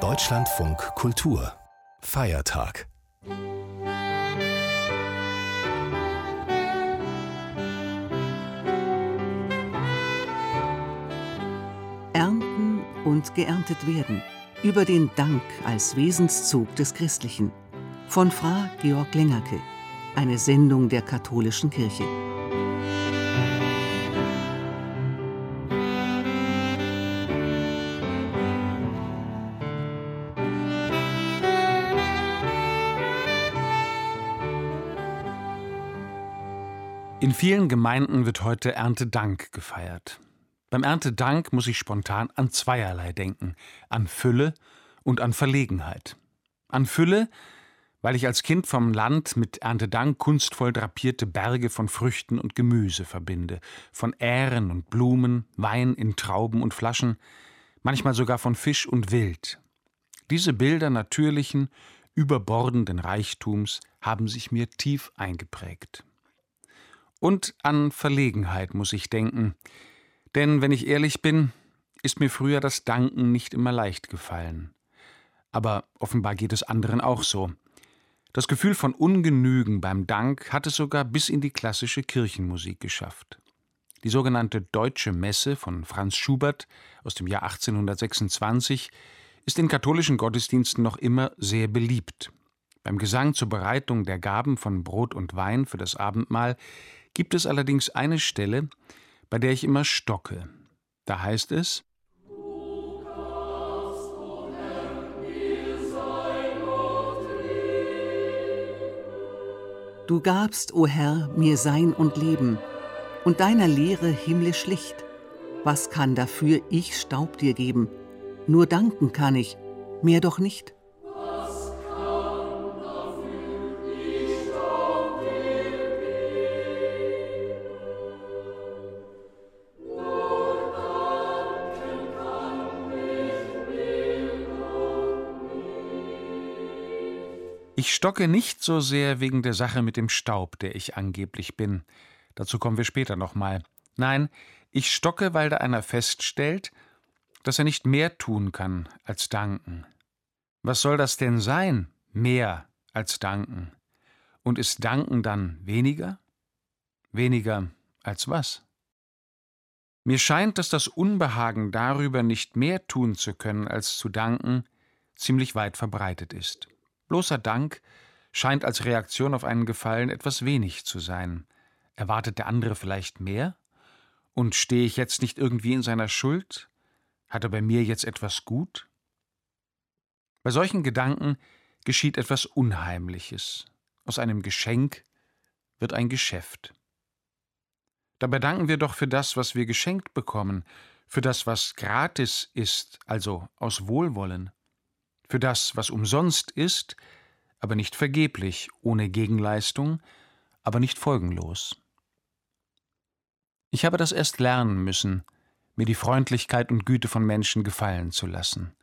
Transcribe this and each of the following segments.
Deutschlandfunk Kultur Feiertag Ernten und geerntet werden. Über den Dank als Wesenszug des Christlichen. Von Fra Georg Lengerke. Eine Sendung der katholischen Kirche. In vielen Gemeinden wird heute Erntedank gefeiert. Beim Erntedank muss ich spontan an zweierlei denken: an Fülle und an Verlegenheit. An Fülle, weil ich als Kind vom Land mit Erntedank kunstvoll drapierte Berge von Früchten und Gemüse verbinde, von Ähren und Blumen, Wein in Trauben und Flaschen, manchmal sogar von Fisch und Wild. Diese Bilder natürlichen, überbordenden Reichtums haben sich mir tief eingeprägt. Und an Verlegenheit muss ich denken. Denn wenn ich ehrlich bin, ist mir früher das Danken nicht immer leicht gefallen. Aber offenbar geht es anderen auch so. Das Gefühl von Ungenügen beim Dank hat es sogar bis in die klassische Kirchenmusik geschafft. Die sogenannte Deutsche Messe von Franz Schubert aus dem Jahr 1826 ist in katholischen Gottesdiensten noch immer sehr beliebt. Beim Gesang zur Bereitung der Gaben von Brot und Wein für das Abendmahl gibt es allerdings eine Stelle, bei der ich immer stocke. Da heißt es Du gabst, o Herr, mir Sein und Leben, und deiner Lehre himmlisch Licht. Was kann dafür ich Staub dir geben? Nur danken kann ich, mehr doch nicht. Ich stocke nicht so sehr wegen der Sache mit dem Staub, der ich angeblich bin. Dazu kommen wir später nochmal. Nein, ich stocke, weil da einer feststellt, dass er nicht mehr tun kann als danken. Was soll das denn sein, mehr als danken? Und ist danken dann weniger? Weniger als was? Mir scheint, dass das Unbehagen darüber, nicht mehr tun zu können als zu danken, ziemlich weit verbreitet ist. Bloßer Dank scheint als Reaktion auf einen Gefallen etwas wenig zu sein. Erwartet der andere vielleicht mehr? Und stehe ich jetzt nicht irgendwie in seiner Schuld? Hat er bei mir jetzt etwas gut? Bei solchen Gedanken geschieht etwas Unheimliches. Aus einem Geschenk wird ein Geschäft. Dabei danken wir doch für das, was wir geschenkt bekommen, für das, was gratis ist, also aus Wohlwollen für das, was umsonst ist, aber nicht vergeblich, ohne Gegenleistung, aber nicht folgenlos. Ich habe das erst lernen müssen, mir die Freundlichkeit und Güte von Menschen gefallen zu lassen.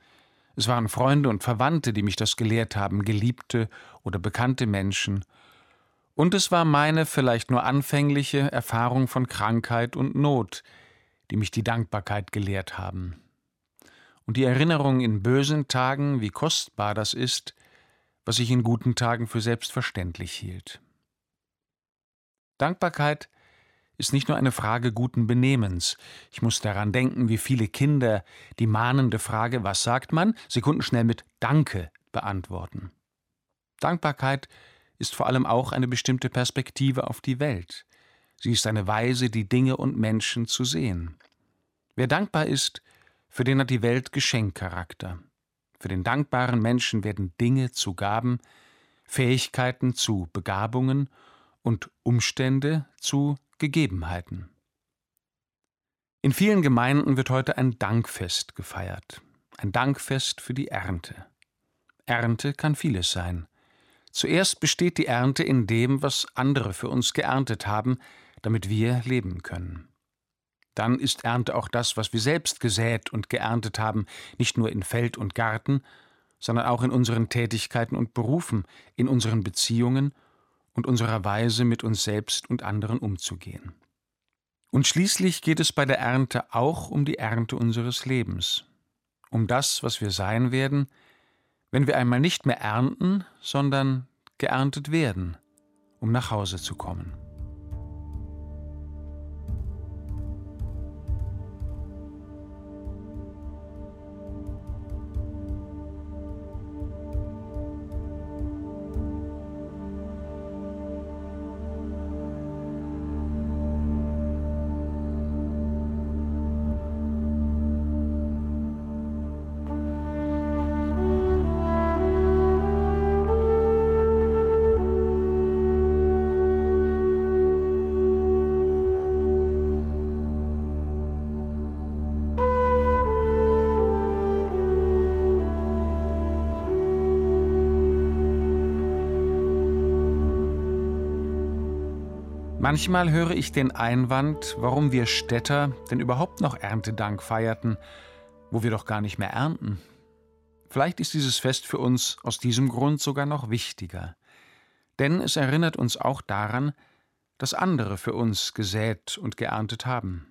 Es waren Freunde und Verwandte, die mich das gelehrt haben, geliebte oder bekannte Menschen, und es war meine vielleicht nur anfängliche Erfahrung von Krankheit und Not, die mich die Dankbarkeit gelehrt haben und die Erinnerung in bösen Tagen, wie kostbar das ist, was ich in guten Tagen für selbstverständlich hielt. Dankbarkeit ist nicht nur eine Frage guten Benehmens. Ich muss daran denken, wie viele Kinder die mahnende Frage, was sagt man, sekundenschnell mit Danke beantworten. Dankbarkeit ist vor allem auch eine bestimmte Perspektive auf die Welt. Sie ist eine Weise, die Dinge und Menschen zu sehen. Wer dankbar ist, für den hat die Welt Geschenkcharakter. Für den dankbaren Menschen werden Dinge zu Gaben, Fähigkeiten zu Begabungen und Umstände zu Gegebenheiten. In vielen Gemeinden wird heute ein Dankfest gefeiert, ein Dankfest für die Ernte. Ernte kann vieles sein. Zuerst besteht die Ernte in dem, was andere für uns geerntet haben, damit wir leben können. Dann ist Ernte auch das, was wir selbst gesät und geerntet haben, nicht nur in Feld und Garten, sondern auch in unseren Tätigkeiten und Berufen, in unseren Beziehungen und unserer Weise, mit uns selbst und anderen umzugehen. Und schließlich geht es bei der Ernte auch um die Ernte unseres Lebens. um das, was wir sein werden, wenn wir einmal nicht mehr ernten, sondern geerntet werden, um nach Hause zu kommen. Manchmal höre ich den Einwand, warum wir Städter denn überhaupt noch Erntedank feierten, wo wir doch gar nicht mehr ernten. Vielleicht ist dieses Fest für uns aus diesem Grund sogar noch wichtiger. Denn es erinnert uns auch daran, dass andere für uns gesät und geerntet haben.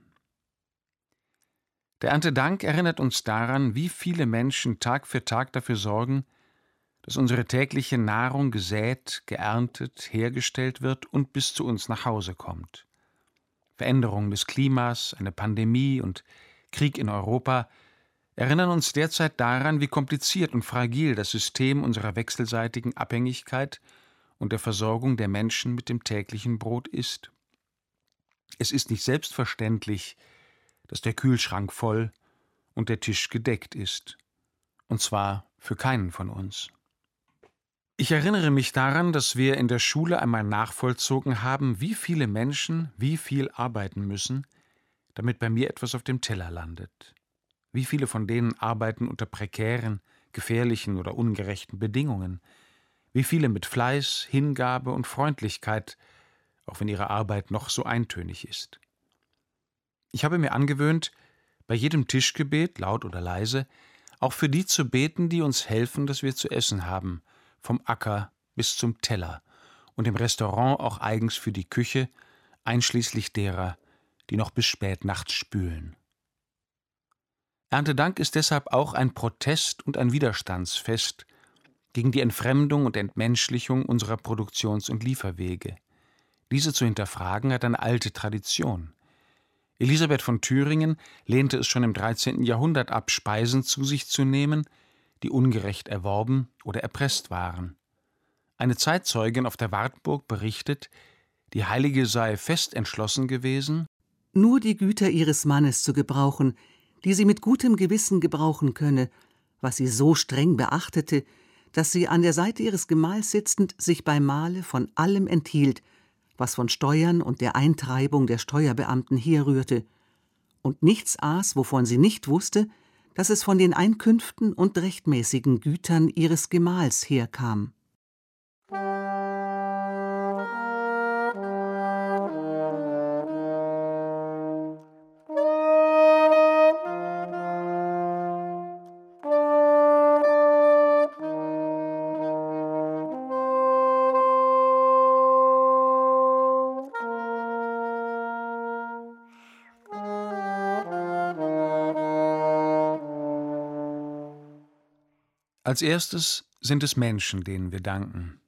Der Erntedank erinnert uns daran, wie viele Menschen Tag für Tag dafür sorgen, dass unsere tägliche Nahrung gesät, geerntet, hergestellt wird und bis zu uns nach Hause kommt. Veränderungen des Klimas, eine Pandemie und Krieg in Europa erinnern uns derzeit daran, wie kompliziert und fragil das System unserer wechselseitigen Abhängigkeit und der Versorgung der Menschen mit dem täglichen Brot ist. Es ist nicht selbstverständlich, dass der Kühlschrank voll und der Tisch gedeckt ist, und zwar für keinen von uns. Ich erinnere mich daran, dass wir in der Schule einmal nachvollzogen haben, wie viele Menschen wie viel arbeiten müssen, damit bei mir etwas auf dem Teller landet. Wie viele von denen arbeiten unter prekären, gefährlichen oder ungerechten Bedingungen. Wie viele mit Fleiß, Hingabe und Freundlichkeit, auch wenn ihre Arbeit noch so eintönig ist. Ich habe mir angewöhnt, bei jedem Tischgebet, laut oder leise, auch für die zu beten, die uns helfen, dass wir zu essen haben – vom Acker bis zum Teller und im Restaurant auch eigens für die Küche, einschließlich derer, die noch bis spät nachts spülen. Erntedank ist deshalb auch ein Protest und ein Widerstandsfest gegen die Entfremdung und Entmenschlichung unserer Produktions- und Lieferwege. Diese zu hinterfragen hat eine alte Tradition. Elisabeth von Thüringen lehnte es schon im 13. Jahrhundert ab, Speisen zu sich zu nehmen, die ungerecht erworben oder erpresst waren. Eine Zeitzeugin auf der Wartburg berichtet, die Heilige sei fest entschlossen gewesen, nur die Güter ihres Mannes zu gebrauchen, die sie mit gutem Gewissen gebrauchen könne, was sie so streng beachtete, dass sie an der Seite ihres Gemahls sitzend sich beim Mahle von allem enthielt, was von Steuern und der Eintreibung der Steuerbeamten herrührte, und nichts aß, wovon sie nicht wusste, dass es von den Einkünften und rechtmäßigen Gütern ihres Gemahls herkam. Als erstes sind es Menschen, denen wir danken.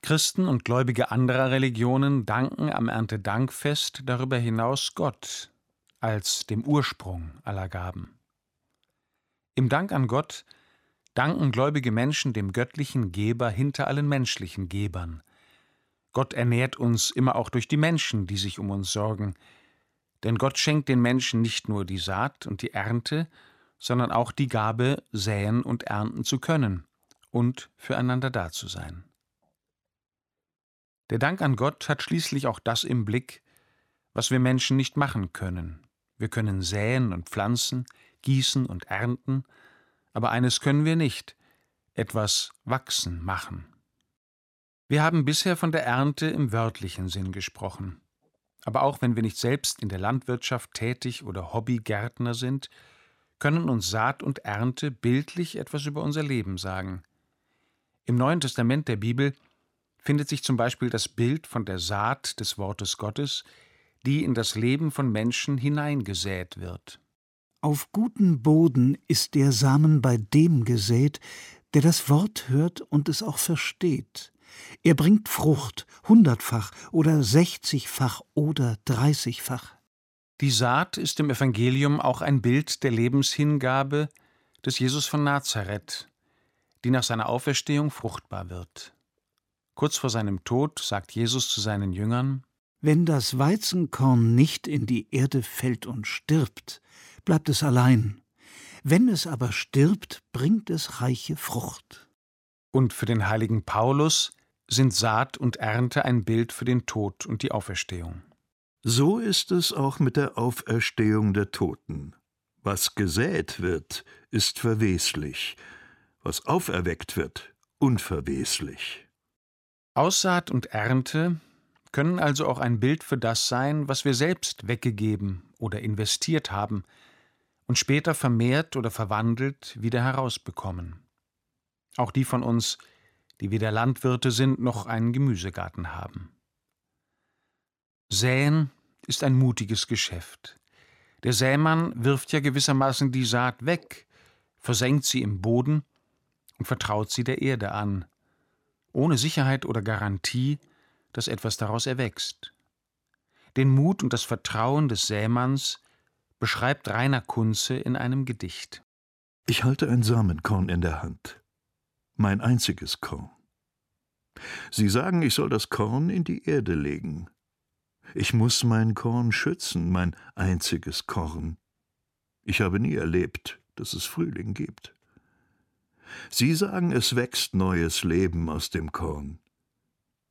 Christen und Gläubige anderer Religionen danken am Erntedankfest darüber hinaus Gott als dem Ursprung aller Gaben. Im Dank an Gott danken gläubige Menschen dem göttlichen Geber hinter allen menschlichen Gebern. Gott ernährt uns immer auch durch die Menschen, die sich um uns sorgen, denn Gott schenkt den Menschen nicht nur die Saat und die Ernte, sondern auch die Gabe, säen und ernten zu können und füreinander da zu sein. Der Dank an Gott hat schließlich auch das im Blick, was wir Menschen nicht machen können. Wir können säen und pflanzen, gießen und ernten, aber eines können wir nicht, etwas wachsen machen. Wir haben bisher von der Ernte im wörtlichen Sinn gesprochen. Aber auch wenn wir nicht selbst in der Landwirtschaft tätig oder Hobbygärtner sind, können uns Saat und Ernte bildlich etwas über unser Leben sagen. Im Neuen Testament der Bibel findet sich zum Beispiel das Bild von der Saat des Wortes Gottes, die in das Leben von Menschen hineingesät wird. Auf guten Boden ist der Samen bei dem gesät, der das Wort hört und es auch versteht. Er bringt Frucht, hundertfach oder sechzigfach oder dreißigfach. Die Saat ist im Evangelium auch ein Bild der Lebenshingabe des Jesus von Nazareth, die nach seiner Auferstehung fruchtbar wird. Kurz vor seinem Tod sagt Jesus zu seinen Jüngern Wenn das Weizenkorn nicht in die Erde fällt und stirbt, bleibt es allein. Wenn es aber stirbt, bringt es reiche Frucht. Und für den heiligen Paulus sind Saat und Ernte ein Bild für den Tod und die Auferstehung. So ist es auch mit der Auferstehung der Toten. Was gesät wird, ist verweslich, was auferweckt wird, unverweslich. Aussaat und Ernte können also auch ein Bild für das sein, was wir selbst weggegeben oder investiert haben und später vermehrt oder verwandelt wieder herausbekommen. Auch die von uns, die weder Landwirte sind noch einen Gemüsegarten haben. Säen ist ein mutiges Geschäft. Der Sämann wirft ja gewissermaßen die Saat weg, versenkt sie im Boden und vertraut sie der Erde an, ohne Sicherheit oder Garantie, dass etwas daraus erwächst. Den Mut und das Vertrauen des Sämanns beschreibt Rainer Kunze in einem Gedicht. Ich halte ein Samenkorn in der Hand, mein einziges Korn. Sie sagen, ich soll das Korn in die Erde legen. Ich muss mein Korn schützen, mein einziges Korn. Ich habe nie erlebt, dass es Frühling gibt. Sie sagen, es wächst neues Leben aus dem Korn.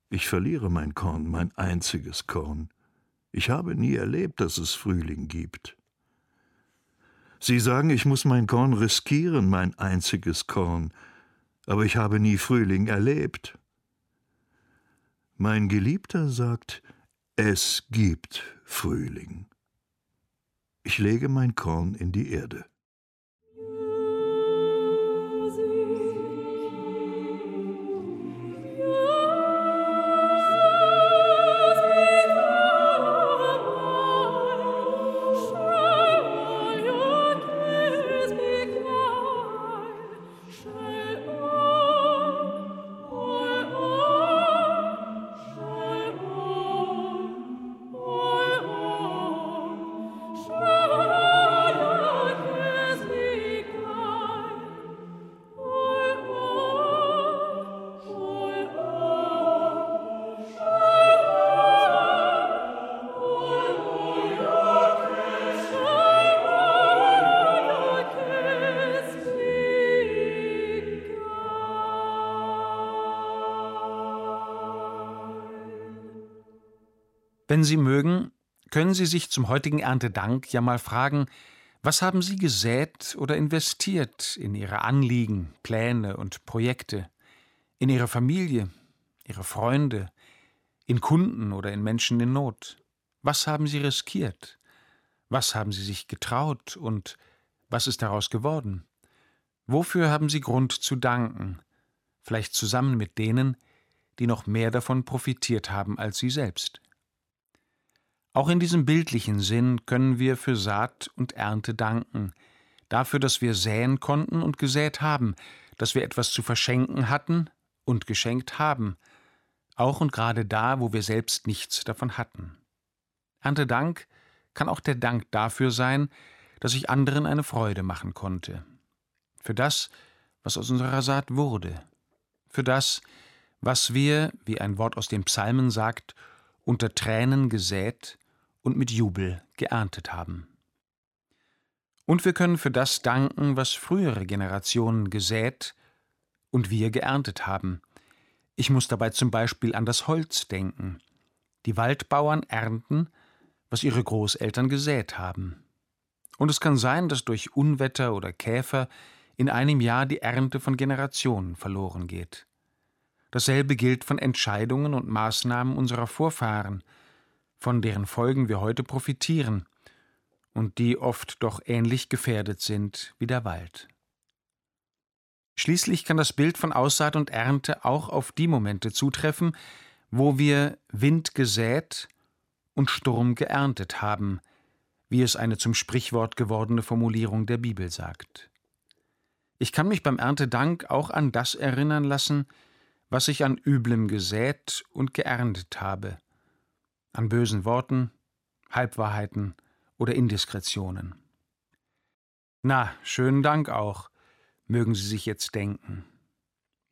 Ich verliere mein Korn, mein einziges Korn. Ich habe nie erlebt, dass es Frühling gibt. Sie sagen, ich muss mein Korn riskieren, mein einziges Korn, aber ich habe nie Frühling erlebt. Mein Geliebter sagt, es gibt Frühling. Ich lege mein Korn in die Erde. Wenn Sie mögen, können Sie sich zum heutigen Erntedank ja mal fragen, was haben Sie gesät oder investiert in Ihre Anliegen, Pläne und Projekte, in Ihre Familie, Ihre Freunde, in Kunden oder in Menschen in Not? Was haben Sie riskiert? Was haben Sie sich getraut und was ist daraus geworden? Wofür haben Sie Grund zu danken? Vielleicht zusammen mit denen, die noch mehr davon profitiert haben als Sie selbst. Auch in diesem bildlichen Sinn können wir für Saat und Ernte danken, dafür, dass wir säen konnten und gesät haben, dass wir etwas zu verschenken hatten und geschenkt haben, auch und gerade da, wo wir selbst nichts davon hatten. Erntedank kann auch der Dank dafür sein, dass ich anderen eine Freude machen konnte. Für das, was aus unserer Saat wurde. Für das, was wir, wie ein Wort aus den Psalmen sagt, unter Tränen gesät und mit Jubel geerntet haben. Und wir können für das danken, was frühere Generationen gesät und wir geerntet haben. Ich muss dabei zum Beispiel an das Holz denken. Die Waldbauern ernten, was ihre Großeltern gesät haben. Und es kann sein, dass durch Unwetter oder Käfer in einem Jahr die Ernte von Generationen verloren geht. Dasselbe gilt von Entscheidungen und Maßnahmen unserer Vorfahren, von deren Folgen wir heute profitieren und die oft doch ähnlich gefährdet sind wie der Wald. Schließlich kann das Bild von Aussaat und Ernte auch auf die Momente zutreffen, wo wir Wind gesät und Sturm geerntet haben, wie es eine zum Sprichwort gewordene Formulierung der Bibel sagt. Ich kann mich beim Erntedank auch an das erinnern lassen, was ich an Üblem gesät und geerntet habe, an bösen Worten, Halbwahrheiten oder Indiskretionen. Na, schönen Dank auch, mögen Sie sich jetzt denken.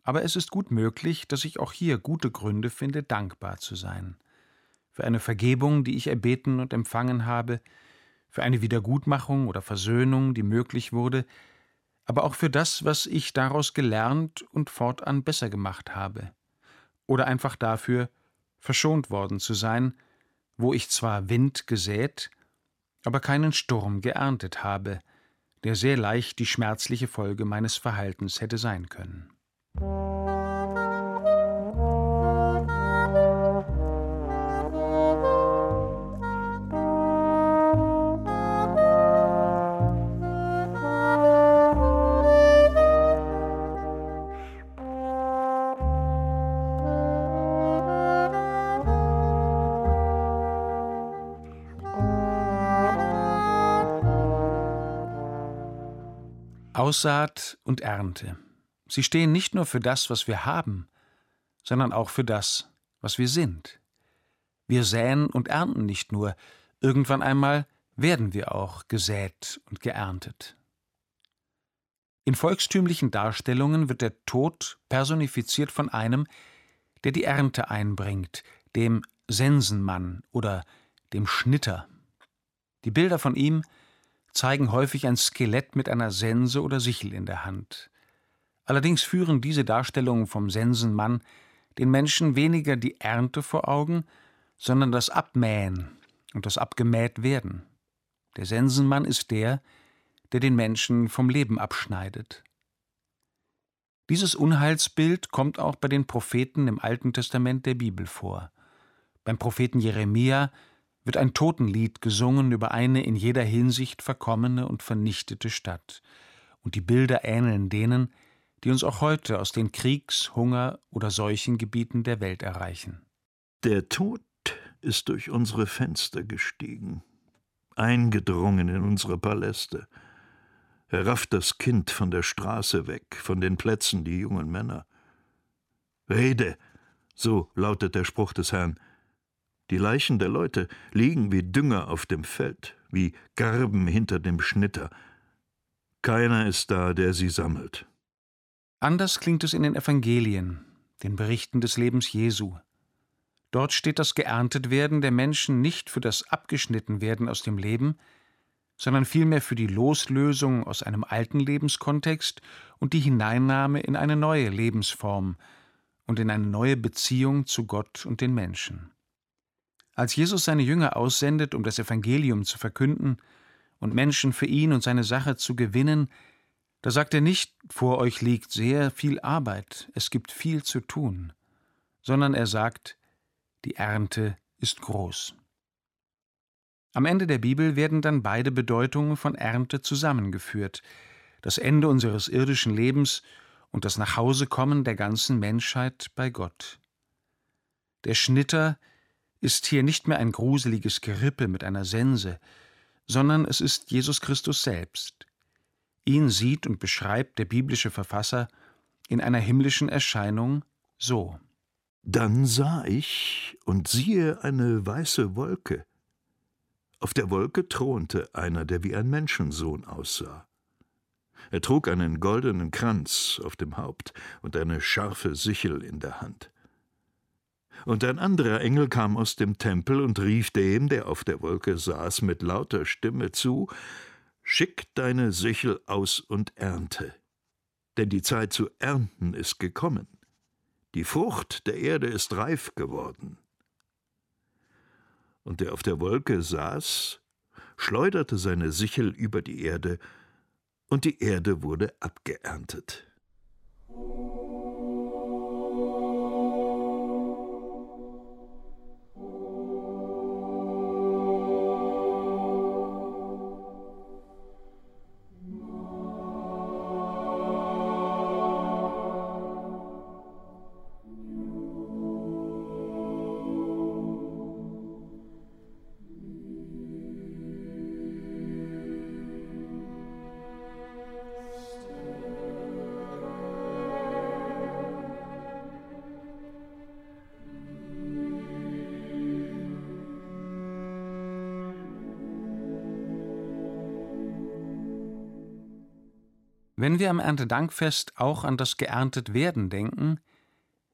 Aber es ist gut möglich, dass ich auch hier gute Gründe finde, dankbar zu sein. Für eine Vergebung, die ich erbeten und empfangen habe, für eine Wiedergutmachung oder Versöhnung, die möglich wurde, aber auch für das, was ich daraus gelernt und fortan besser gemacht habe. Oder einfach dafür, verschont worden zu sein, wo ich zwar Wind gesät, aber keinen Sturm geerntet habe, der sehr leicht die schmerzliche Folge meines Verhaltens hätte sein können. Aussaat und Ernte. Sie stehen nicht nur für das, was wir haben, sondern auch für das, was wir sind. Wir säen und ernten nicht nur, irgendwann einmal werden wir auch gesät und geerntet. In volkstümlichen Darstellungen wird der Tod personifiziert von einem, der die Ernte einbringt, dem Sensenmann oder dem Schnitter. Die Bilder von ihm zeigen häufig ein Skelett mit einer Sense oder Sichel in der Hand. Allerdings führen diese Darstellungen vom Sensenmann den Menschen weniger die Ernte vor Augen, sondern das Abmähen und das Abgemäht-Werden. Der Sensenmann ist der, der den Menschen vom Leben abschneidet. Dieses Unheilsbild kommt auch bei den Propheten im Alten Testament der Bibel vor. Beim Propheten Jeremia wird ein Totenlied gesungen über eine in jeder Hinsicht verkommene und vernichtete Stadt, und die Bilder ähneln denen, die uns auch heute aus den Kriegs-, Hunger- oder Seuchengebieten der Welt erreichen. Der Tod ist durch unsere Fenster gestiegen, eingedrungen in unsere Paläste. Er rafft das Kind von der Straße weg, von den Plätzen die jungen Männer. Rede, so lautet der Spruch des Herrn, die Leichen der Leute liegen wie Dünger auf dem Feld, wie Garben hinter dem Schnitter. Keiner ist da, der sie sammelt. Anders klingt es in den Evangelien, den Berichten des Lebens Jesu. Dort steht das Geerntetwerden der Menschen nicht für das Abgeschnittenwerden aus dem Leben, sondern vielmehr für die Loslösung aus einem alten Lebenskontext und die Hineinnahme in eine neue Lebensform und in eine neue Beziehung zu Gott und den Menschen. Als Jesus seine Jünger aussendet, um das Evangelium zu verkünden und Menschen für ihn und seine Sache zu gewinnen, da sagt er nicht, vor euch liegt sehr viel Arbeit, es gibt viel zu tun, sondern er sagt, die Ernte ist groß. Am Ende der Bibel werden dann beide Bedeutungen von Ernte zusammengeführt, das Ende unseres irdischen Lebens und das Nachhausekommen der ganzen Menschheit bei Gott. Der Schnitter ist hier nicht mehr ein gruseliges Gerippe mit einer Sense, sondern es ist Jesus Christus selbst. Ihn sieht und beschreibt der biblische Verfasser in einer himmlischen Erscheinung so. Dann sah ich und siehe eine weiße Wolke. Auf der Wolke thronte einer, der wie ein Menschensohn aussah. Er trug einen goldenen Kranz auf dem Haupt und eine scharfe Sichel in der Hand. Und ein anderer Engel kam aus dem Tempel und rief dem, der auf der Wolke saß, mit lauter Stimme zu Schick deine Sichel aus und ernte, denn die Zeit zu ernten ist gekommen. Die Frucht der Erde ist reif geworden. Und der auf der Wolke saß, schleuderte seine Sichel über die Erde, und die Erde wurde abgeerntet. Wenn wir am Erntedankfest auch an das geerntet werden denken,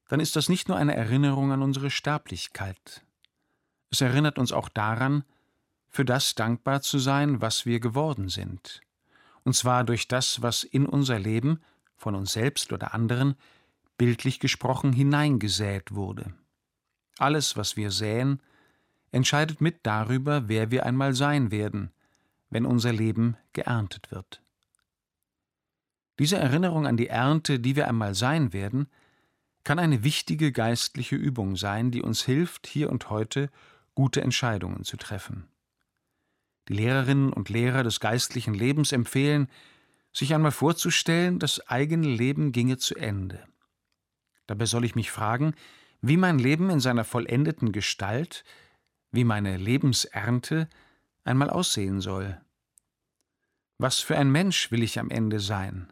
dann ist das nicht nur eine Erinnerung an unsere Sterblichkeit. Es erinnert uns auch daran, für das dankbar zu sein, was wir geworden sind. Und zwar durch das, was in unser Leben, von uns selbst oder anderen, bildlich gesprochen hineingesät wurde. Alles, was wir säen, entscheidet mit darüber, wer wir einmal sein werden, wenn unser Leben geerntet wird. Diese Erinnerung an die Ernte, die wir einmal sein werden, kann eine wichtige geistliche Übung sein, die uns hilft, hier und heute gute Entscheidungen zu treffen. Die Lehrerinnen und Lehrer des geistlichen Lebens empfehlen, sich einmal vorzustellen, das eigene Leben ginge zu Ende. Dabei soll ich mich fragen, wie mein Leben in seiner vollendeten Gestalt, wie meine Lebensernte einmal aussehen soll. Was für ein Mensch will ich am Ende sein?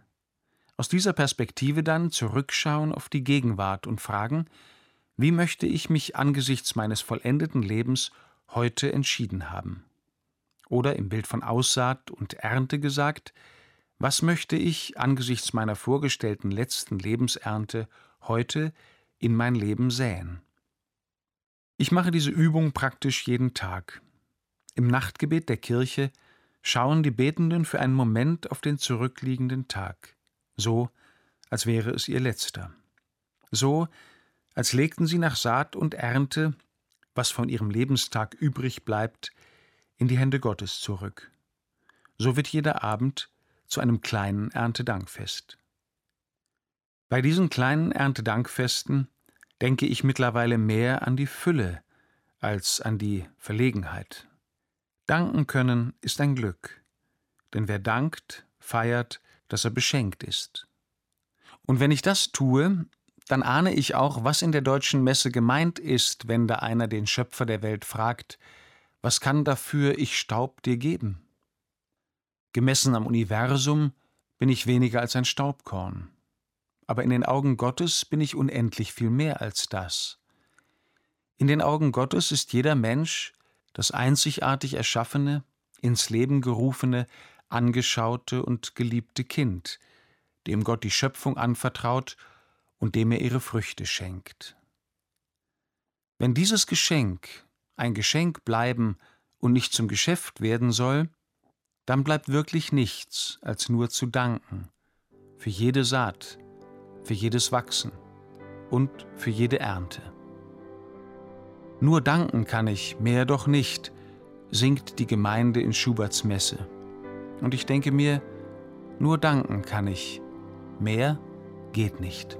Aus dieser Perspektive dann zurückschauen auf die Gegenwart und fragen, wie möchte ich mich angesichts meines vollendeten Lebens heute entschieden haben? Oder im Bild von Aussaat und Ernte gesagt, was möchte ich angesichts meiner vorgestellten letzten Lebensernte heute in mein Leben säen? Ich mache diese Übung praktisch jeden Tag. Im Nachtgebet der Kirche schauen die Betenden für einen Moment auf den zurückliegenden Tag, so als wäre es ihr letzter. So, als legten sie nach Saat und Ernte, was von ihrem Lebenstag übrig bleibt, in die Hände Gottes zurück. So wird jeder Abend zu einem kleinen Erntedankfest. Bei diesen kleinen Erntedankfesten denke ich mittlerweile mehr an die Fülle als an die Verlegenheit. Danken können ist ein Glück, denn wer dankt, feiert, dass er beschenkt ist. Und wenn ich das tue, dann ahne ich auch, was in der deutschen Messe gemeint ist, wenn da einer den Schöpfer der Welt fragt, was kann dafür ich Staub dir geben? Gemessen am Universum bin ich weniger als ein Staubkorn. Aber in den Augen Gottes bin ich unendlich viel mehr als das. In den Augen Gottes ist jeder Mensch das einzigartig erschaffene, ins Leben gerufene, angeschaute und geliebte Kind, dem Gott die Schöpfung anvertraut und dem er ihre Früchte schenkt. Wenn dieses Geschenk ein Geschenk bleiben und nicht zum Geschäft werden soll, dann bleibt wirklich nichts, als nur zu danken für jede Saat, für jedes Wachsen und für jede Ernte. Nur danken kann ich, mehr doch nicht, singt die Gemeinde in Schuberts Messe. Und ich denke mir, nur danken kann ich, mehr geht nicht.